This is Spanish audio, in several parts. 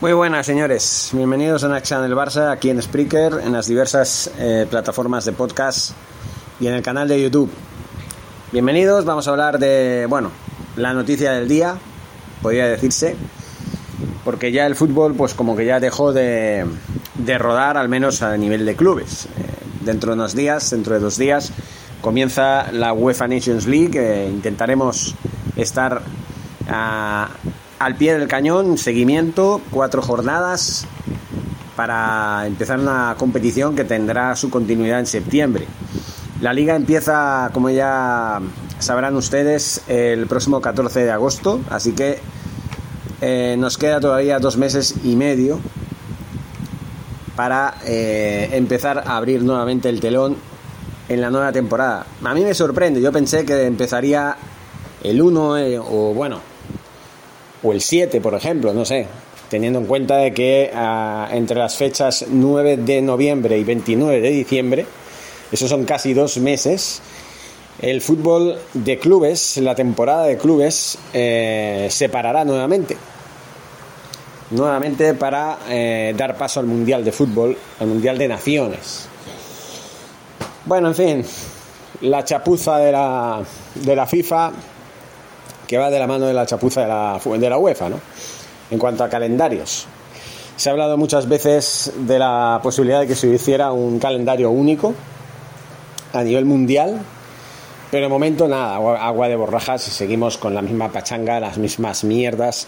Muy buenas, señores. Bienvenidos a Naxan del Barça, aquí en Spreaker, en las diversas eh, plataformas de podcast y en el canal de YouTube. Bienvenidos, vamos a hablar de, bueno, la noticia del día, podría decirse, porque ya el fútbol, pues como que ya dejó de, de rodar, al menos a nivel de clubes. Eh, dentro de unos días, dentro de dos días, comienza la UEFA Nations League. Eh, intentaremos estar a al pie del cañón, seguimiento, cuatro jornadas para empezar una competición que tendrá su continuidad en septiembre. La liga empieza, como ya sabrán ustedes, el próximo 14 de agosto, así que eh, nos queda todavía dos meses y medio para eh, empezar a abrir nuevamente el telón en la nueva temporada. A mí me sorprende, yo pensé que empezaría el 1 eh, o bueno, o el 7, por ejemplo, no sé, teniendo en cuenta de que ah, entre las fechas 9 de noviembre y 29 de diciembre, esos son casi dos meses, el fútbol de clubes, la temporada de clubes, eh, se parará nuevamente. Nuevamente para eh, dar paso al Mundial de Fútbol, al Mundial de Naciones. Bueno, en fin, la chapuza de la, de la FIFA que va de la mano de la chapuza de la, de la UEFA, ¿no? En cuanto a calendarios. Se ha hablado muchas veces de la posibilidad de que se hiciera un calendario único a nivel mundial, pero de momento nada, agua de borrajas y seguimos con la misma pachanga, las mismas mierdas,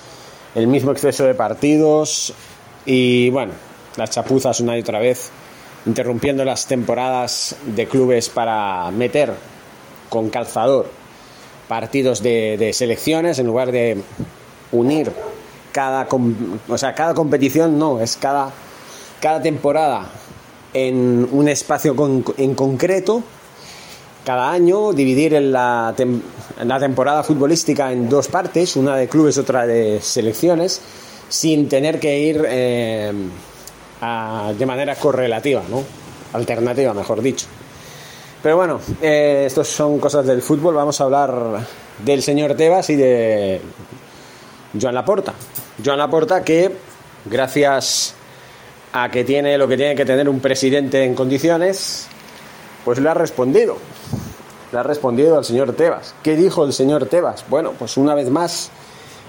el mismo exceso de partidos y bueno, las chapuzas una y otra vez, interrumpiendo las temporadas de clubes para meter con calzador partidos de, selecciones en lugar de unir cada, o sea, cada competición, no, es cada, cada temporada en un espacio en concreto, cada año, dividir la, la, temporada futbolística en dos partes, una de clubes, otra de selecciones, sin tener que ir eh, de manera correlativa, ¿no? alternativa, mejor dicho. Pero bueno, eh, estos son cosas del fútbol. Vamos a hablar del señor Tebas y de Joan Laporta. Joan Laporta que, gracias a que tiene lo que tiene que tener un presidente en condiciones, pues le ha respondido. Le ha respondido al señor Tebas. ¿Qué dijo el señor Tebas? Bueno, pues una vez más,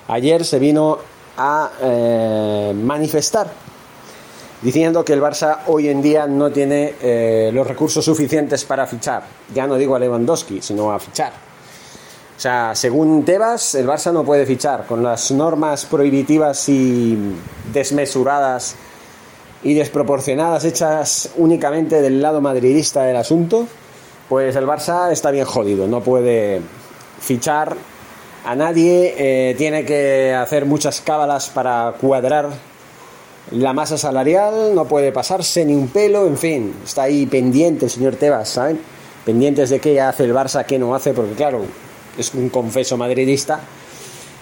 ayer se vino a eh, manifestar diciendo que el Barça hoy en día no tiene eh, los recursos suficientes para fichar. Ya no digo a Lewandowski, sino a fichar. O sea, según Tebas, el Barça no puede fichar. Con las normas prohibitivas y desmesuradas y desproporcionadas hechas únicamente del lado madridista del asunto, pues el Barça está bien jodido. No puede fichar a nadie, eh, tiene que hacer muchas cábalas para cuadrar la masa salarial, no puede pasarse ni un pelo, en fin, está ahí pendiente el señor Tebas, ¿saben? Pendientes de qué hace el Barça, qué no hace, porque claro, es un confeso madridista,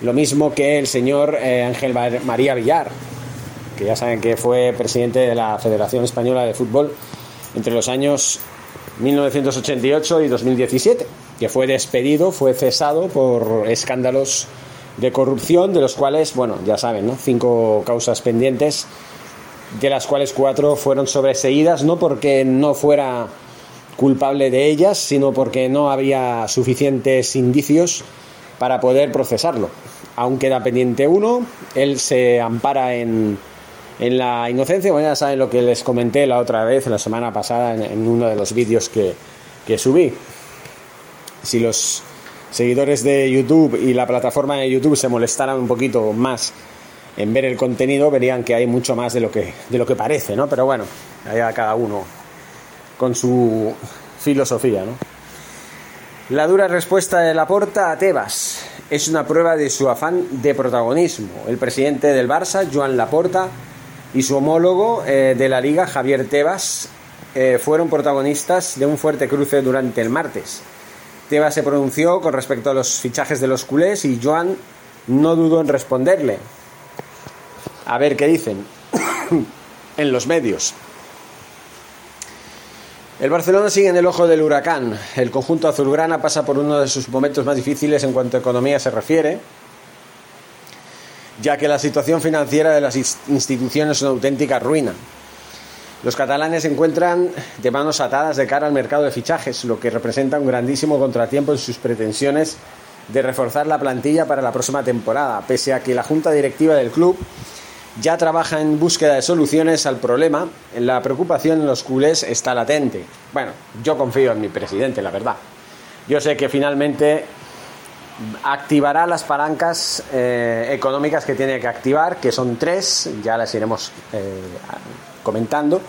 lo mismo que el señor eh, Ángel María Villar, que ya saben que fue presidente de la Federación Española de Fútbol entre los años 1988 y 2017, que fue despedido, fue cesado por escándalos de corrupción, de los cuales, bueno, ya saben, ¿no? Cinco causas pendientes, de las cuales cuatro fueron sobreseídas, no porque no fuera culpable de ellas, sino porque no había suficientes indicios para poder procesarlo. aún queda pendiente uno. Él se ampara en, en la inocencia. Bueno, ya saben lo que les comenté la otra vez, la semana pasada, en, en uno de los vídeos que, que subí. Si los seguidores de YouTube y la plataforma de YouTube se molestaran un poquito más en ver el contenido, verían que hay mucho más de lo que, de lo que parece, ¿no? Pero bueno, allá cada uno con su filosofía, ¿no? La dura respuesta de Laporta a Tebas es una prueba de su afán de protagonismo. El presidente del Barça, Joan Laporta, y su homólogo eh, de la liga, Javier Tebas, eh, fueron protagonistas de un fuerte cruce durante el martes. Tebas se pronunció con respecto a los fichajes de los culés y Joan no dudó en responderle. A ver qué dicen en los medios. El Barcelona sigue en el ojo del huracán. El conjunto azulgrana pasa por uno de sus momentos más difíciles en cuanto a economía se refiere, ya que la situación financiera de las instituciones es una auténtica ruina. Los catalanes se encuentran de manos atadas de cara al mercado de fichajes, lo que representa un grandísimo contratiempo en sus pretensiones de reforzar la plantilla para la próxima temporada, pese a que la junta directiva del club ya trabaja en búsqueda de soluciones al problema, la preocupación en los culés está latente. Bueno, yo confío en mi presidente, la verdad. Yo sé que finalmente activará las palancas eh, económicas que tiene que activar, que son tres, ya las iremos eh, comentando.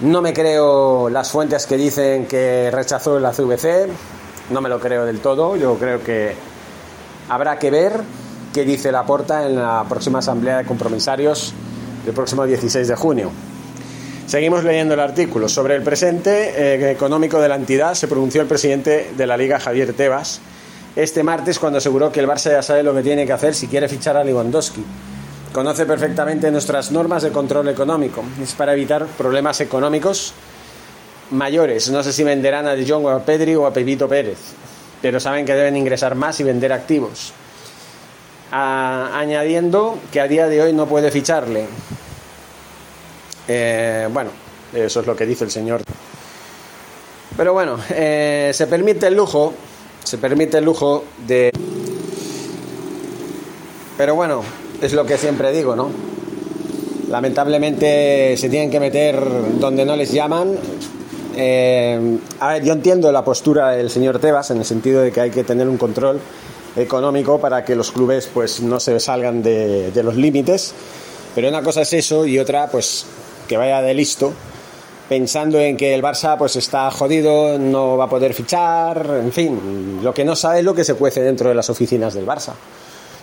No me creo las fuentes que dicen que rechazó la CVC, no me lo creo del todo, yo creo que habrá que ver qué dice la porta en la próxima asamblea de compromisarios del próximo 16 de junio. Seguimos leyendo el artículo. Sobre el presente eh, económico de la entidad se pronunció el presidente de la Liga, Javier Tebas, este martes cuando aseguró que el Barça ya sabe lo que tiene que hacer si quiere fichar a Lewandowski. Conoce perfectamente nuestras normas de control económico. Es para evitar problemas económicos mayores. No sé si venderán a De Jong o a Pedri o a Pepito Pérez, pero saben que deben ingresar más y vender activos. Añadiendo que a día de hoy no puede ficharle. Eh, bueno, eso es lo que dice el señor. Pero bueno, eh, se permite el lujo, se permite el lujo de... Pero bueno, es lo que siempre digo, ¿no? Lamentablemente se tienen que meter donde no les llaman. Eh, a ver, yo entiendo la postura del señor Tebas en el sentido de que hay que tener un control económico para que los clubes pues no se salgan de, de los límites. Pero una cosa es eso y otra pues que vaya de listo pensando en que el Barça pues está jodido, no va a poder fichar, en fin, lo que no sabe es lo que se cuece dentro de las oficinas del Barça.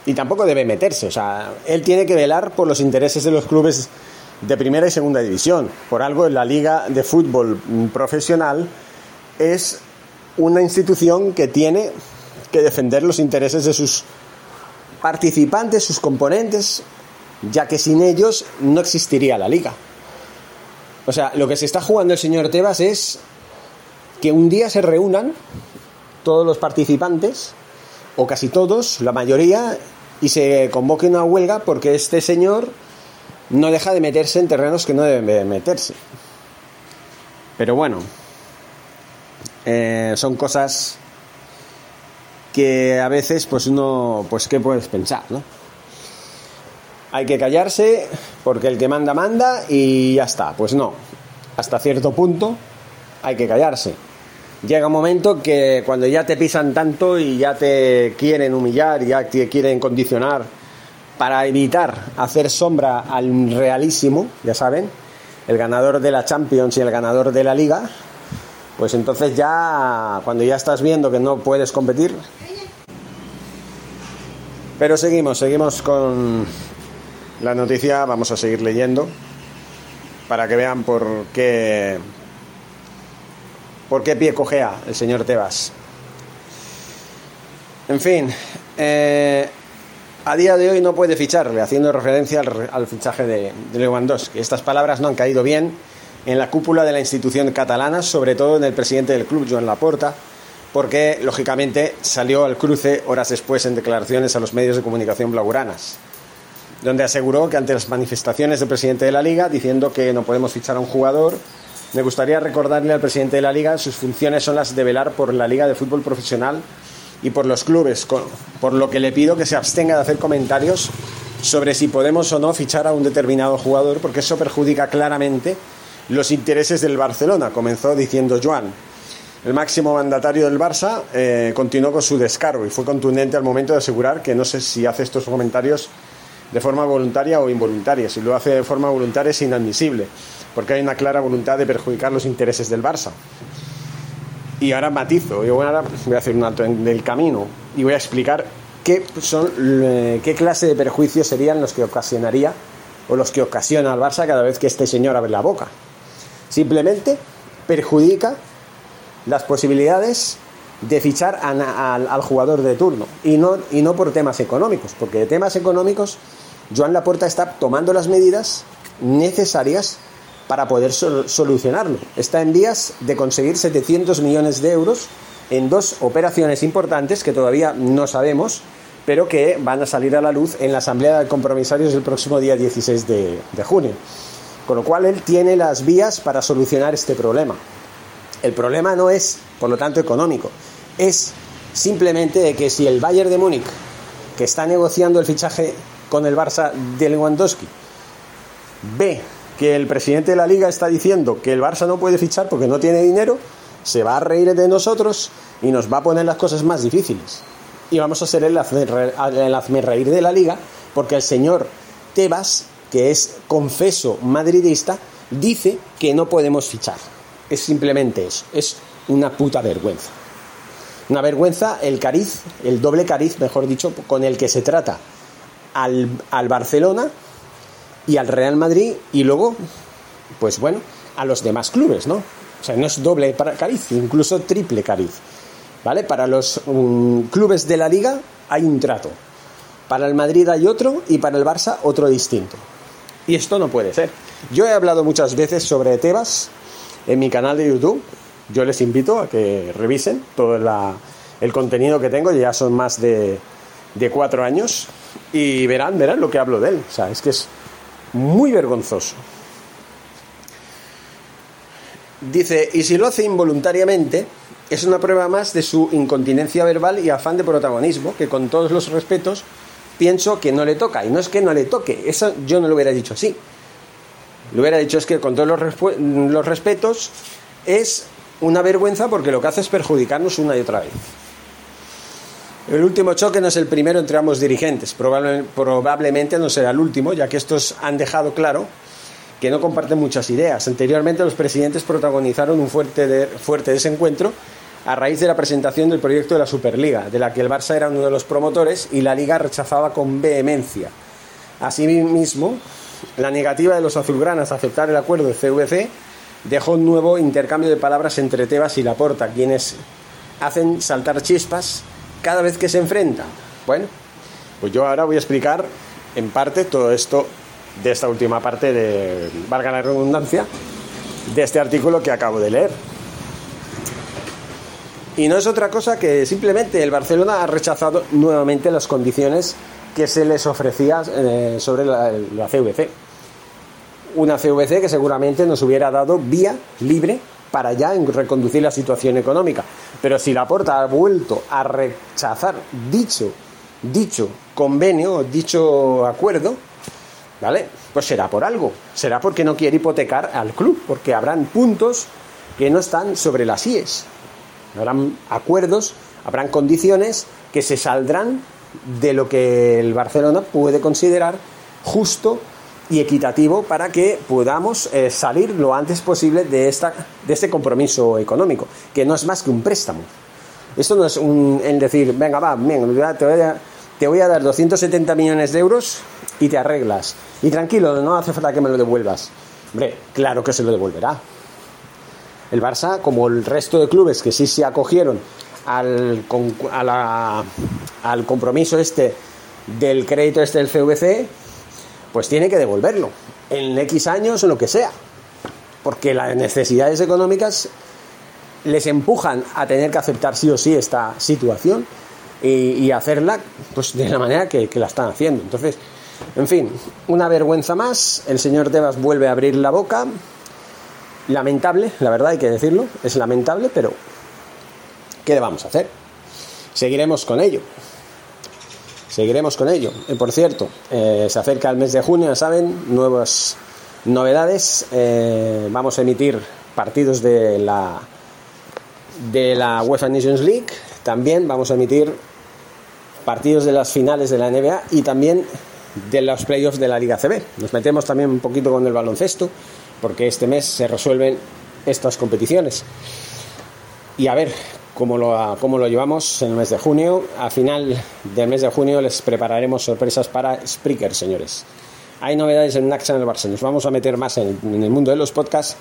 Y tampoco debe meterse, o sea, él tiene que velar por los intereses de los clubes de primera y segunda división. Por algo la Liga de Fútbol Profesional es una institución que tiene que defender los intereses de sus participantes, sus componentes, ya que sin ellos no existiría la liga. O sea, lo que se está jugando el señor Tebas es que un día se reúnan todos los participantes, o casi todos, la mayoría, y se convoque una huelga porque este señor no deja de meterse en terrenos que no debe meterse. Pero bueno, eh, son cosas que a veces pues uno, pues qué puedes pensar, ¿no? Hay que callarse porque el que manda manda y ya está. Pues no, hasta cierto punto hay que callarse. Llega un momento que cuando ya te pisan tanto y ya te quieren humillar, ya te quieren condicionar para evitar hacer sombra al realísimo, ya saben, el ganador de la Champions y el ganador de la Liga, pues entonces ya cuando ya estás viendo que no puedes competir. Pero seguimos, seguimos con la noticia, vamos a seguir leyendo para que vean por qué por qué pie cojea el señor Tebas. En fin, eh, a día de hoy no puede ficharle, haciendo referencia al, fichaje de, de Lewandowski. Estas palabras no han caído bien en la cúpula de la institución catalana, sobre todo en el presidente del club, Joan Laporta, porque lógicamente salió al cruce horas después en declaraciones a los medios de comunicación blaugranas, donde aseguró que ante las manifestaciones del presidente de la liga diciendo que no podemos fichar a un jugador, me gustaría recordarle al presidente de la liga sus funciones son las de velar por la liga de fútbol profesional y por los clubes, por lo que le pido que se abstenga de hacer comentarios sobre si podemos o no fichar a un determinado jugador, porque eso perjudica claramente los intereses del Barcelona, comenzó diciendo Joan. El máximo mandatario del Barça eh, continuó con su descargo y fue contundente al momento de asegurar que no sé si hace estos comentarios de forma voluntaria o involuntaria. Si lo hace de forma voluntaria es inadmisible, porque hay una clara voluntad de perjudicar los intereses del Barça. Y ahora matizo, yo ahora voy a hacer un alto en el camino y voy a explicar qué, son, eh, qué clase de perjuicios serían los que ocasionaría o los que ocasiona al Barça cada vez que este señor abre la boca. Simplemente perjudica las posibilidades de fichar al jugador de turno y no, y no por temas económicos, porque de temas económicos Joan Laporta está tomando las medidas necesarias para poder solucionarlo. Está en vías de conseguir 700 millones de euros en dos operaciones importantes que todavía no sabemos, pero que van a salir a la luz en la Asamblea de Compromisarios el próximo día 16 de, de junio. Con lo cual él tiene las vías para solucionar este problema. El problema no es, por lo tanto, económico, es simplemente de que si el Bayern de Múnich, que está negociando el fichaje con el Barça de Lewandowski, ve que el presidente de la liga está diciendo que el Barça no puede fichar porque no tiene dinero, se va a reír de nosotros y nos va a poner las cosas más difíciles. Y vamos a ser el hazme reír de la liga porque el señor Tebas, que es confeso madridista, dice que no podemos fichar. Es simplemente eso, es una puta vergüenza. Una vergüenza el cariz, el doble cariz, mejor dicho, con el que se trata al, al Barcelona y al Real Madrid y luego, pues bueno, a los demás clubes, ¿no? O sea, no es doble cariz, incluso triple cariz. ¿Vale? Para los um, clubes de la liga hay un trato. Para el Madrid hay otro y para el Barça otro distinto. Y esto no puede ser. Yo he hablado muchas veces sobre Tebas en mi canal de YouTube. Yo les invito a que revisen todo el contenido que tengo, ya son más de, de cuatro años, y verán, verán lo que hablo de él. O sea, es que es muy vergonzoso. Dice, y si lo hace involuntariamente, es una prueba más de su incontinencia verbal y afán de protagonismo, que con todos los respetos pienso que no le toca. Y no es que no le toque, eso yo no lo hubiera dicho así. Lo hubiera dicho es que con todos los, los respetos es una vergüenza porque lo que hace es perjudicarnos una y otra vez. El último choque no es el primero entre ambos dirigentes, probablemente no será el último, ya que estos han dejado claro que no comparten muchas ideas. Anteriormente los presidentes protagonizaron un fuerte, fuerte desencuentro a raíz de la presentación del proyecto de la Superliga, de la que el Barça era uno de los promotores y la Liga rechazaba con vehemencia. Asimismo, la negativa de los azulgranas a aceptar el acuerdo de CVC dejó un nuevo intercambio de palabras entre Tebas y Laporta, quienes hacen saltar chispas cada vez que se enfrentan. Bueno, pues yo ahora voy a explicar en parte todo esto de esta última parte de, valga la redundancia, de este artículo que acabo de leer. Y no es otra cosa que simplemente el Barcelona ha rechazado nuevamente las condiciones que se les ofrecía eh, sobre la, la CVC. Una CVC que seguramente nos hubiera dado vía libre para ya reconducir la situación económica. Pero si la Porta ha vuelto a rechazar dicho, dicho convenio, dicho acuerdo, ¿vale? Pues será por algo, será porque no quiere hipotecar al club, porque habrán puntos que no están sobre las IES. Habrán acuerdos, habrán condiciones que se saldrán de lo que el Barcelona puede considerar justo y equitativo para que podamos eh, salir lo antes posible de, esta, de este compromiso económico, que no es más que un préstamo. Esto no es un, decir, venga, va, te, voy a, te voy a dar 270 millones de euros y te arreglas. Y tranquilo, no hace falta que me lo devuelvas. Hombre, claro que se lo devolverá. El Barça, como el resto de clubes que sí se acogieron al, al compromiso este del crédito este del CVC, pues tiene que devolverlo en X años o lo que sea. Porque las necesidades económicas les empujan a tener que aceptar sí o sí esta situación y, hacerla pues de la manera que, la están haciendo. Entonces, en fin, una vergüenza más. El señor Tebas vuelve a abrir la boca. Lamentable, la verdad hay que decirlo, es lamentable, pero ¿qué le vamos a hacer? seguiremos con ello. Seguiremos con ello. Por cierto, eh, se acerca el mes de junio, ya saben, nuevas novedades. Eh, vamos a emitir partidos de la de la UEFA Nations League. También vamos a emitir partidos de las finales de la NBA y también de los playoffs de la Liga CB. Nos metemos también un poquito con el baloncesto porque este mes se resuelven estas competiciones. Y a ver cómo lo, cómo lo llevamos en el mes de junio. A final del mes de junio les prepararemos sorpresas para Spreaker, señores. Hay novedades en Barça. Nos vamos a meter más en, el mundo de los podcasts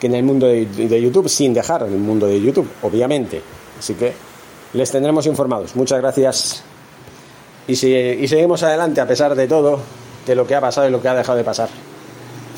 que en el mundo de, YouTube, sin dejar el mundo de YouTube, obviamente. Así que les tendremos informados. Muchas gracias. Y, y seguimos adelante a pesar de todo, de lo que ha pasado y lo que ha dejado de pasar.